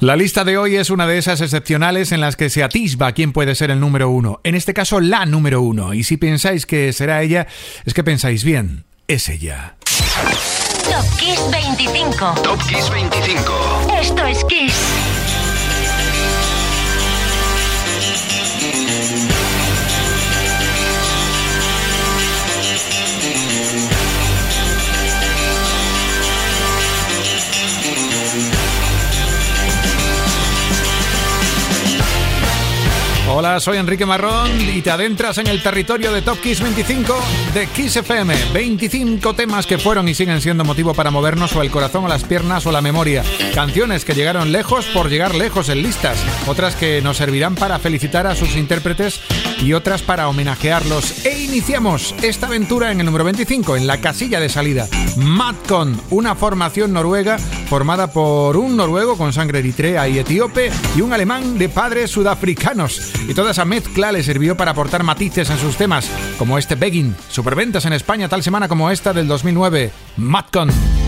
La lista de hoy es una de esas excepcionales en las que se atisba quién puede ser el número uno. En este caso, la número uno. Y si pensáis que será ella, es que pensáis bien. Es ella. Top Kiss 25. Top Kiss 25. Esto es Kiss. Hola, soy Enrique Marrón y te adentras en el territorio de Top Kiss 25 de Kiss FM. 25 temas que fueron y siguen siendo motivo para movernos o el corazón o las piernas o la memoria. Canciones que llegaron lejos por llegar lejos en listas. Otras que nos servirán para felicitar a sus intérpretes y otras para homenajearlos. E iniciamos esta aventura en el número 25, en la casilla de salida. Madcon, una formación noruega formada por un noruego con sangre eritrea y etíope y un alemán de padres sudafricanos y toda esa mezcla le sirvió para aportar matices en sus temas, como este Begging, superventas en España tal semana como esta del 2009, Matcon.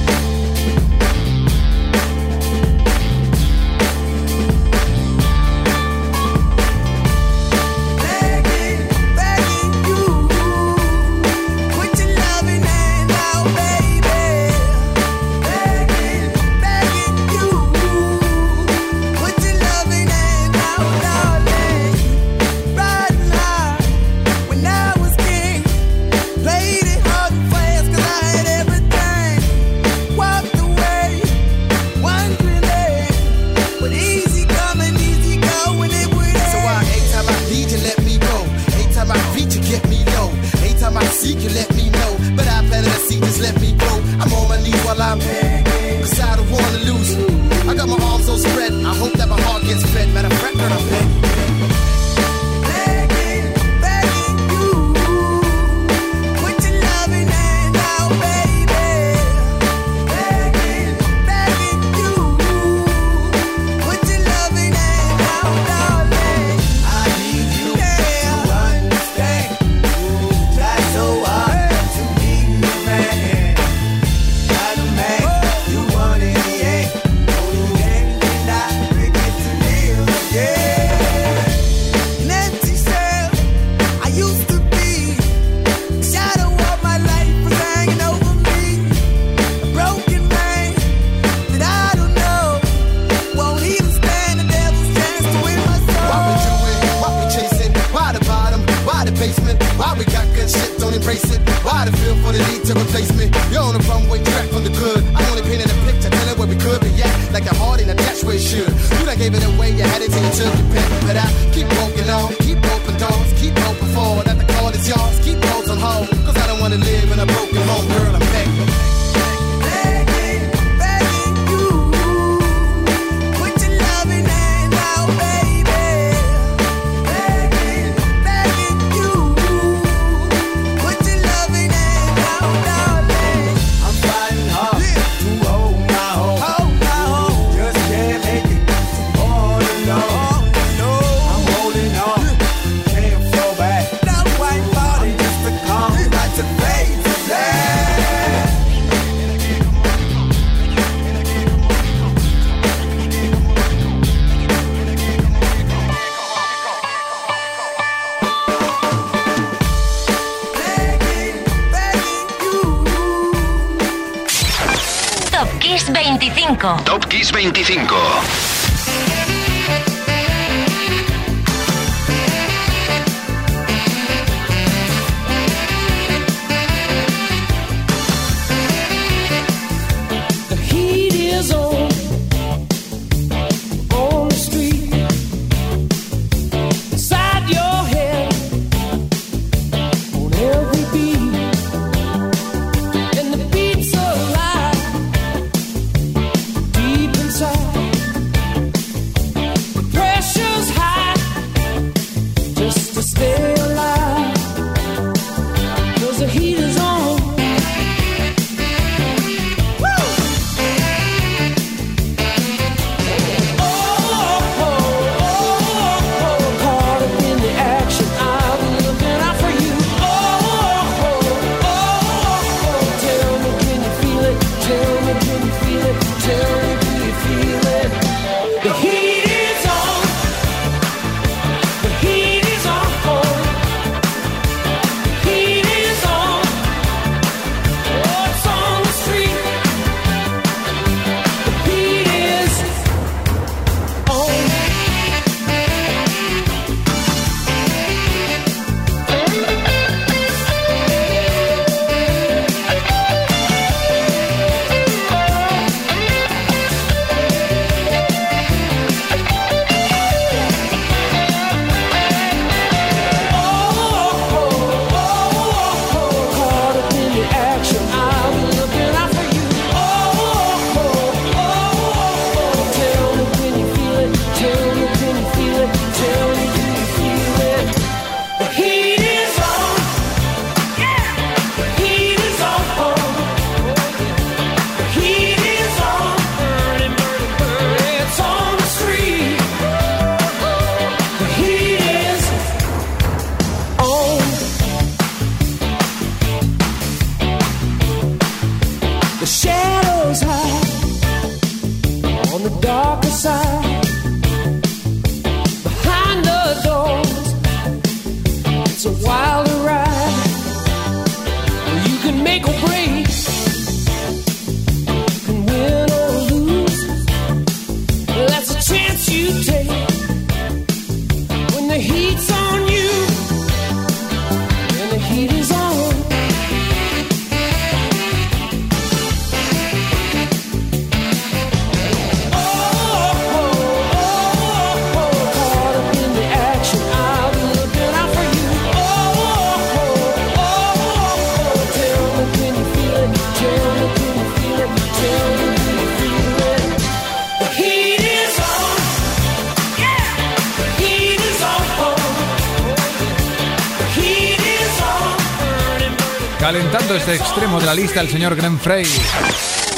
Extremo de la lista el señor Glenn Frey.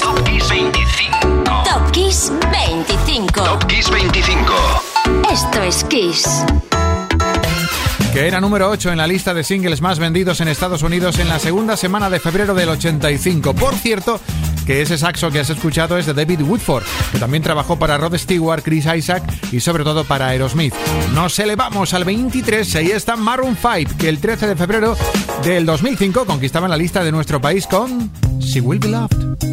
Top Kiss 25. Top Kiss 25. Top Kiss 25. Esto es Kiss. Que era número 8 en la lista de singles más vendidos en Estados Unidos en la segunda semana de febrero del 85. Por cierto, que ese saxo que has escuchado es de David Woodford, que también trabajó para Rod Stewart, Chris Isaac y sobre todo para Aerosmith. Nos elevamos al 23, ahí está Maroon 5, que el 13 de febrero del 2005 conquistaba la lista de nuestro país con She Will Be Loved.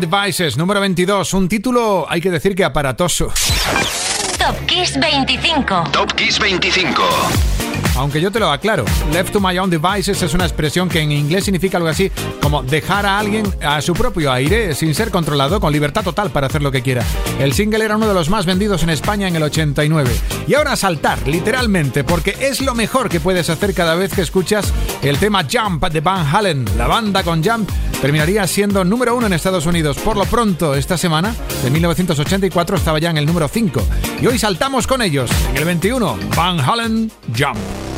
Devices, número 22. Un título, hay que decir que aparatoso. Top Kiss 25. Top Kiss 25. Aunque yo te lo aclaro, left to my own devices es una expresión que en inglés significa algo así como dejar a alguien a su propio aire sin ser controlado, con libertad total para hacer lo que quiera. El single era uno de los más vendidos en España en el 89. Y ahora saltar, literalmente, porque es lo mejor que puedes hacer cada vez que escuchas el tema Jump de Van Halen. La banda con Jump terminaría siendo número uno en Estados Unidos. Por lo pronto, esta semana, de 1984, estaba ya en el número 5. Y hoy saltamos con ellos. En el 21, Van Halen Jump.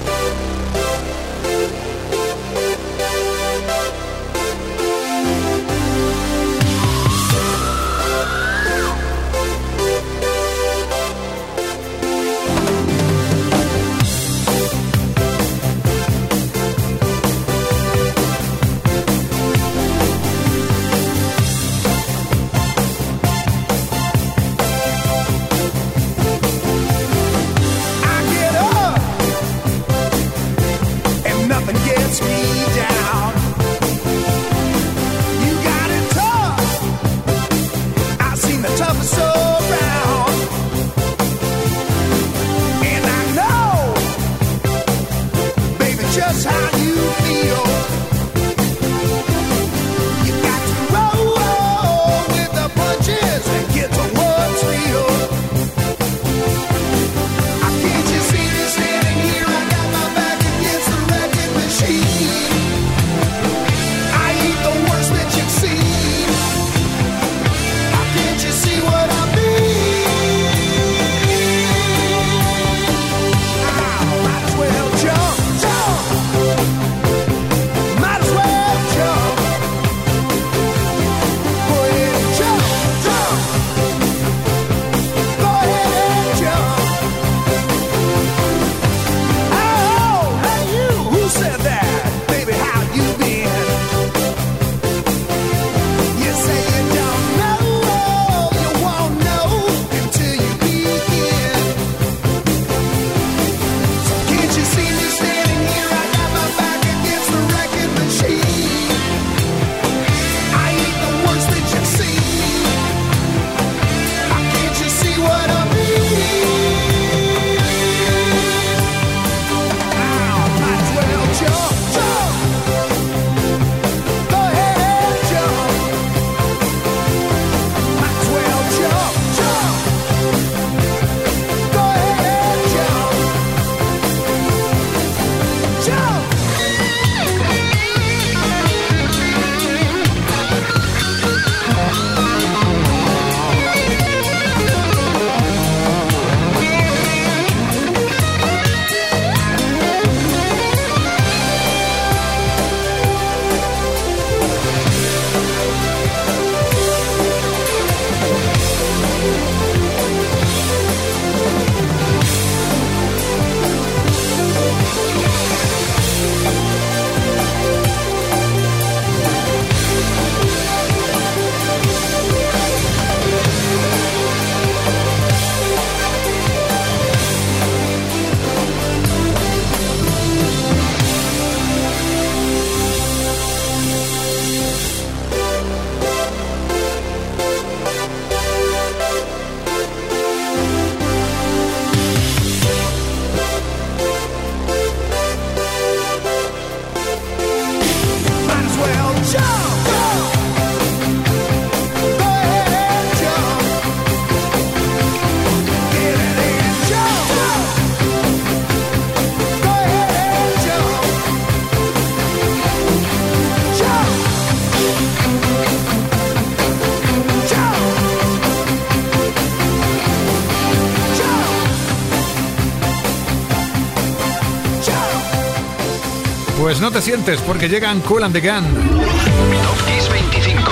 No te sientes porque llegan Cool and the Gun. Top Kiss 25.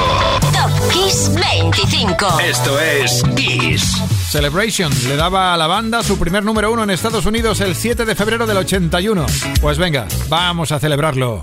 Top Kiss 25. Esto es Kiss. Celebration le daba a la banda su primer número uno en Estados Unidos el 7 de febrero del 81. Pues venga, vamos a celebrarlo.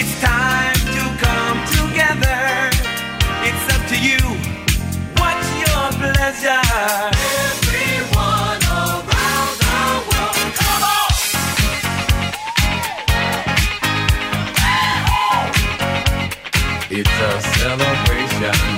It's time to come together. It's up to you. What's your pleasure? Everyone around the world, come on! It's a celebration.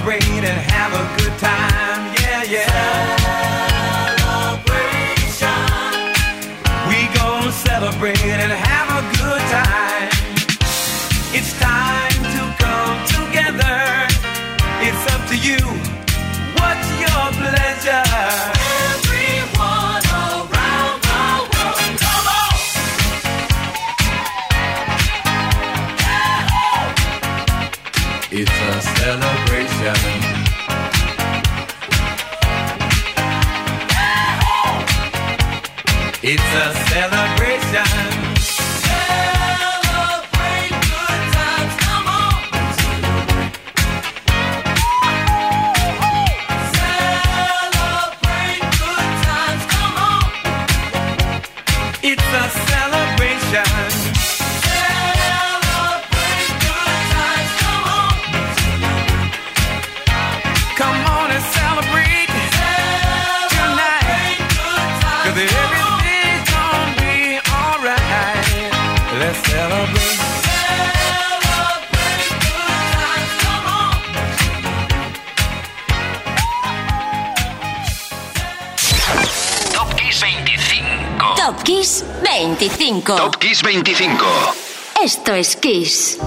celebrate and have a good time. 25. Esto es Kiss.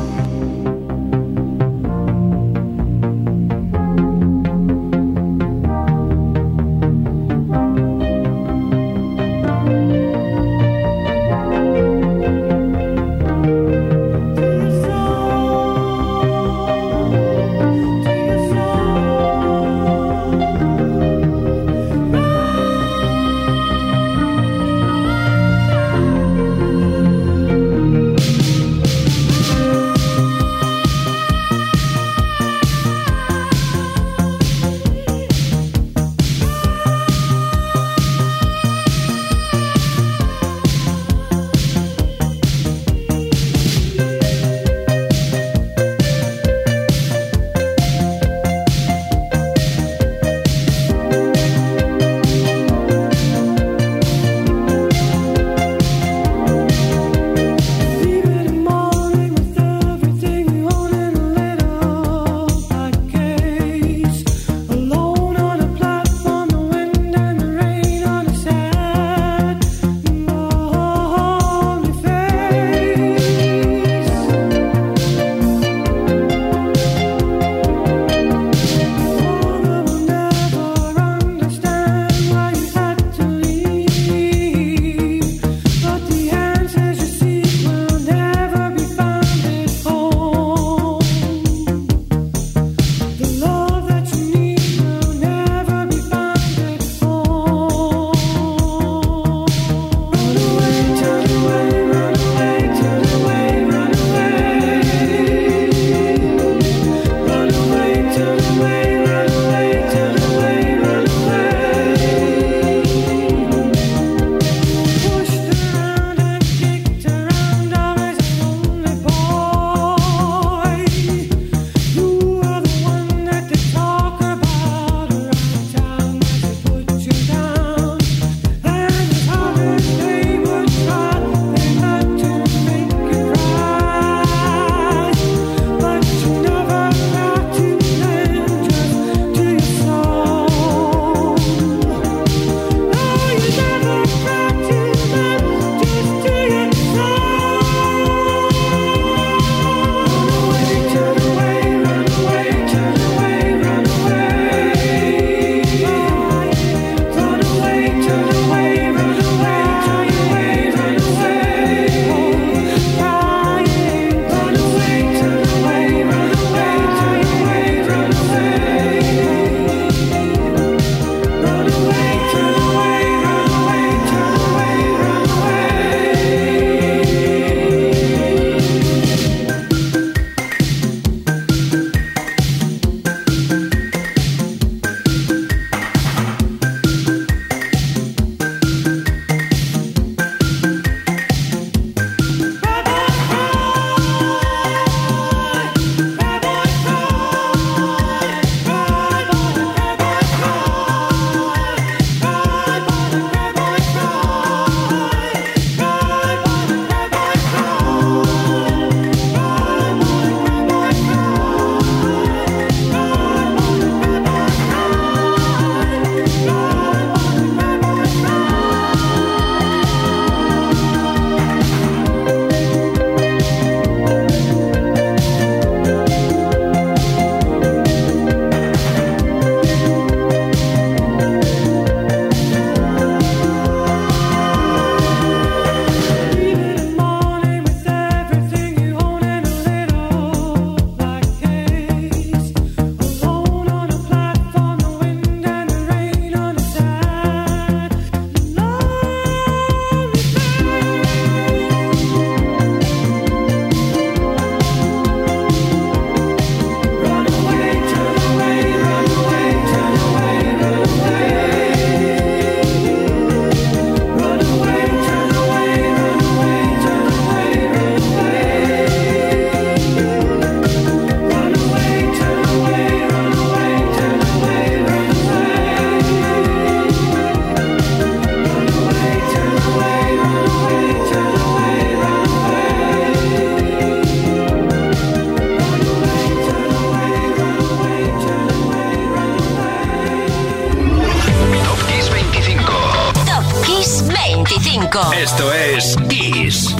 Esto es Kiss.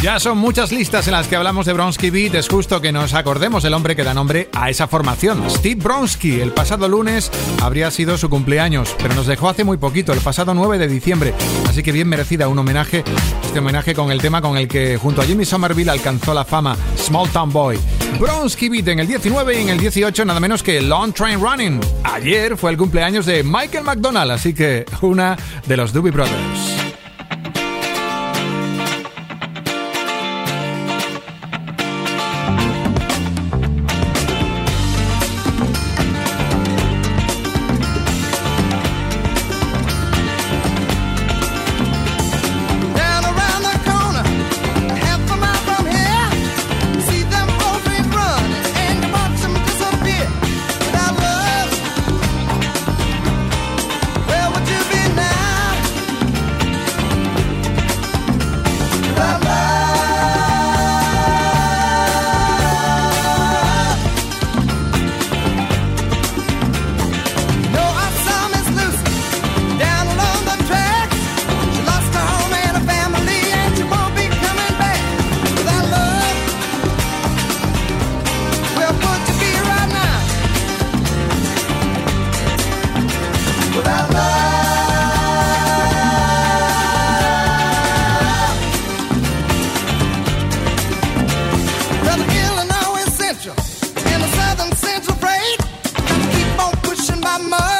Ya son muchas listas en las que hablamos de Bronsky Beat. Es justo que nos acordemos del hombre que da nombre a esa formación. Steve Bronsky. El pasado lunes habría sido su cumpleaños, pero nos dejó hace muy poquito, el pasado 9 de diciembre. Así que bien merecida un homenaje, este homenaje con el tema con el que junto a Jimmy Somerville alcanzó la fama, Small Town Boy. Bronsky Beat en el 19 y en el 18 nada menos que Long Train Running. Ayer fue el cumpleaños de Michael McDonald, así que una de los Doobie Brothers. conscience afraid. Keep on pushing my mind.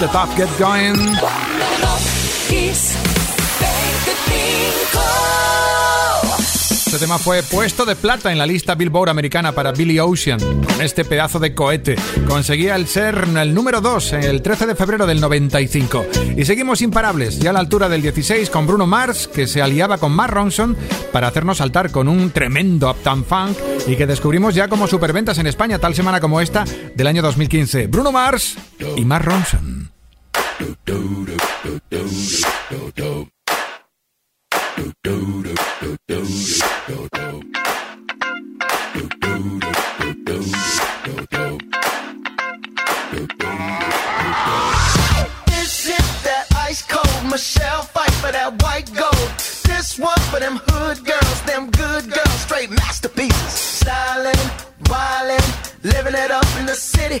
The tough get going. Este tema fue puesto de plata en la lista Billboard americana para Billy Ocean, con este pedazo de cohete. Conseguía el ser el número 2 en el 13 de febrero del 95. Y seguimos imparables, ya a la altura del 16 con Bruno Mars, que se aliaba con Mark Ronson para hacernos saltar con un tremendo Uptown Funk y que descubrimos ya como superventas en España tal semana como esta del año 2015. Bruno Mars y Mark Ronson. Masterpieces. Stylin', wildin', living it up in the city.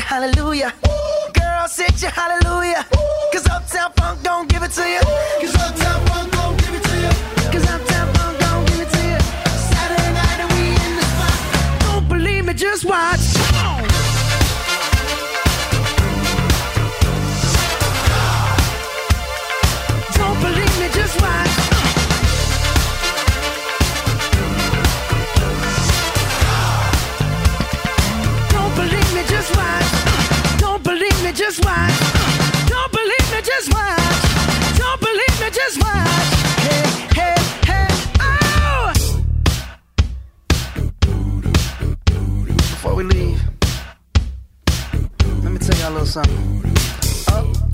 Hallelujah.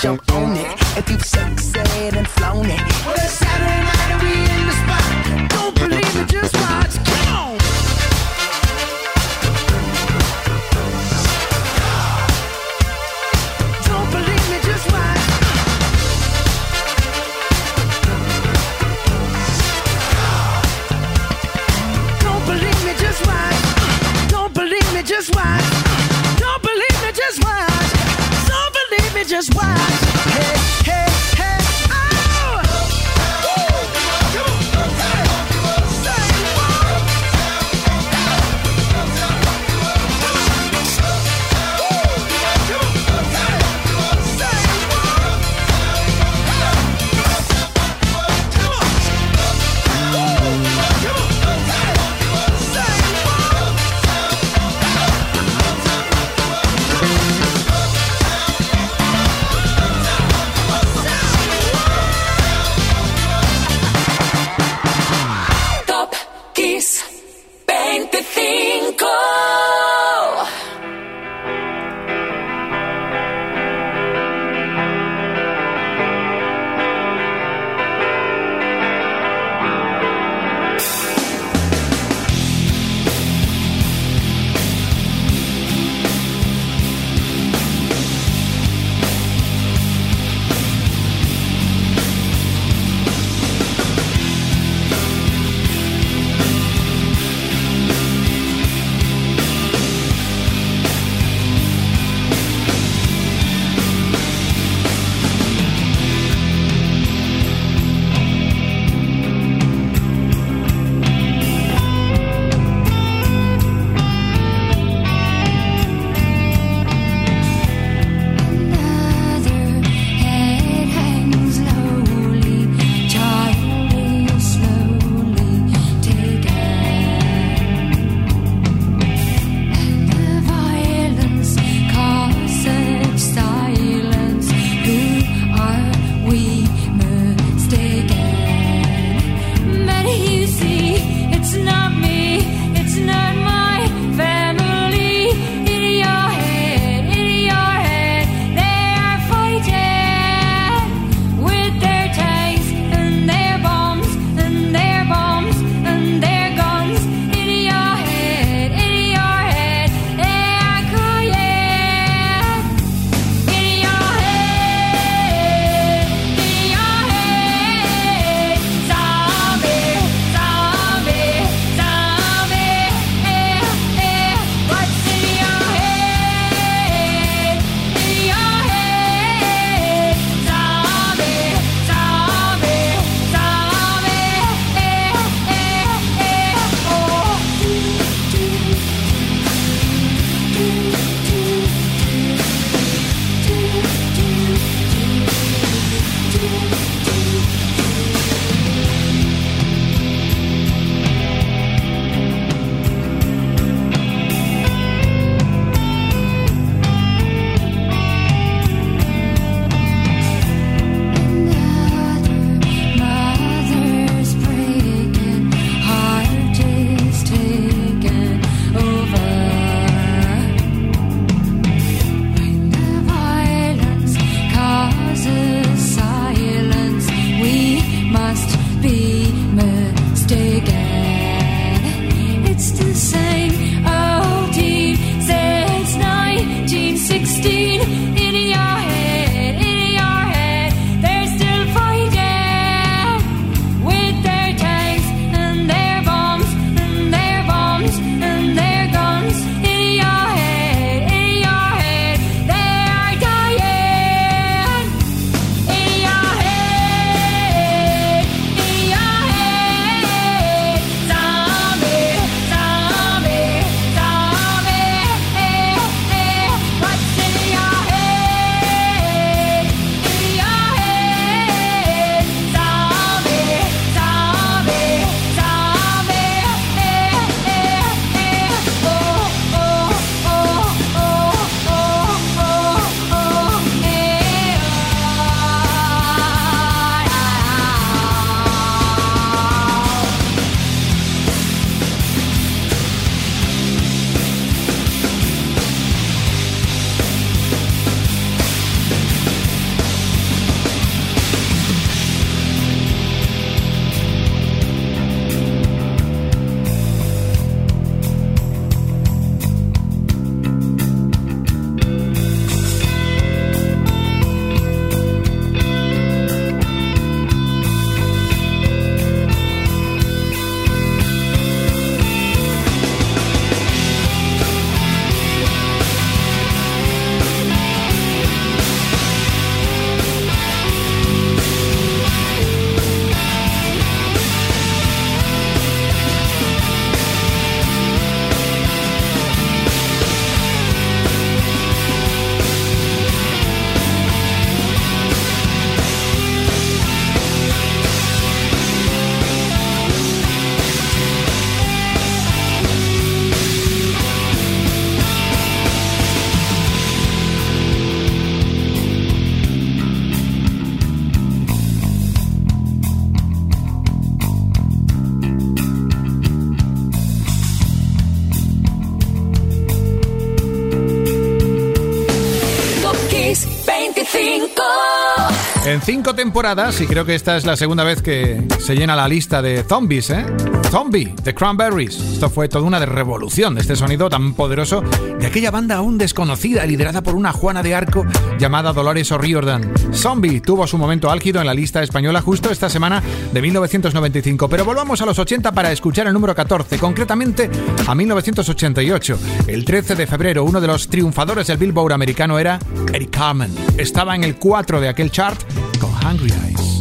jump on it. If you succeed and flown it. Well, it's Saturday night and we in the spot. Don't believe it, just watch. Come on. Don't believe me, just watch. Don't believe me, just watch. Don't believe me, just watch. Just watch. En cinco temporadas, y creo que esta es la segunda vez que se llena la lista de zombies, ¿eh? Zombie, The Cranberries. Esto fue toda una revolución, este sonido tan poderoso de aquella banda aún desconocida, liderada por una Juana de Arco llamada Dolores O'Riordan. Zombie tuvo su momento álgido en la lista española justo esta semana de 1995. Pero volvamos a los 80 para escuchar el número 14, concretamente a 1988. El 13 de febrero, uno de los triunfadores del Billboard americano era Eric Carmen. Estaba en el 4 de aquel chart Hungry Eyes.